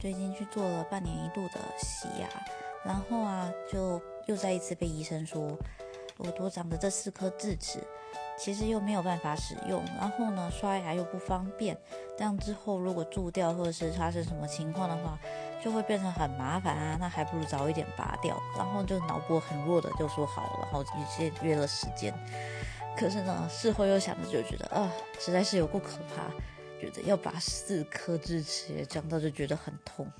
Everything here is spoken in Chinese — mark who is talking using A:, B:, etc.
A: 最近去做了半年一度的洗牙，然后啊，就又再一次被医生说，我多长的这四颗智齿，其实又没有办法使用，然后呢，刷牙又不方便，这样之后如果蛀掉或者是发生什么情况的话，就会变成很麻烦啊，那还不如早一点拔掉。然后就脑波很弱的就说好，然后直接约了时间。可是呢，事后又想着就觉得啊，实在是有够可怕，觉得要把四颗智齿讲到就觉得很痛。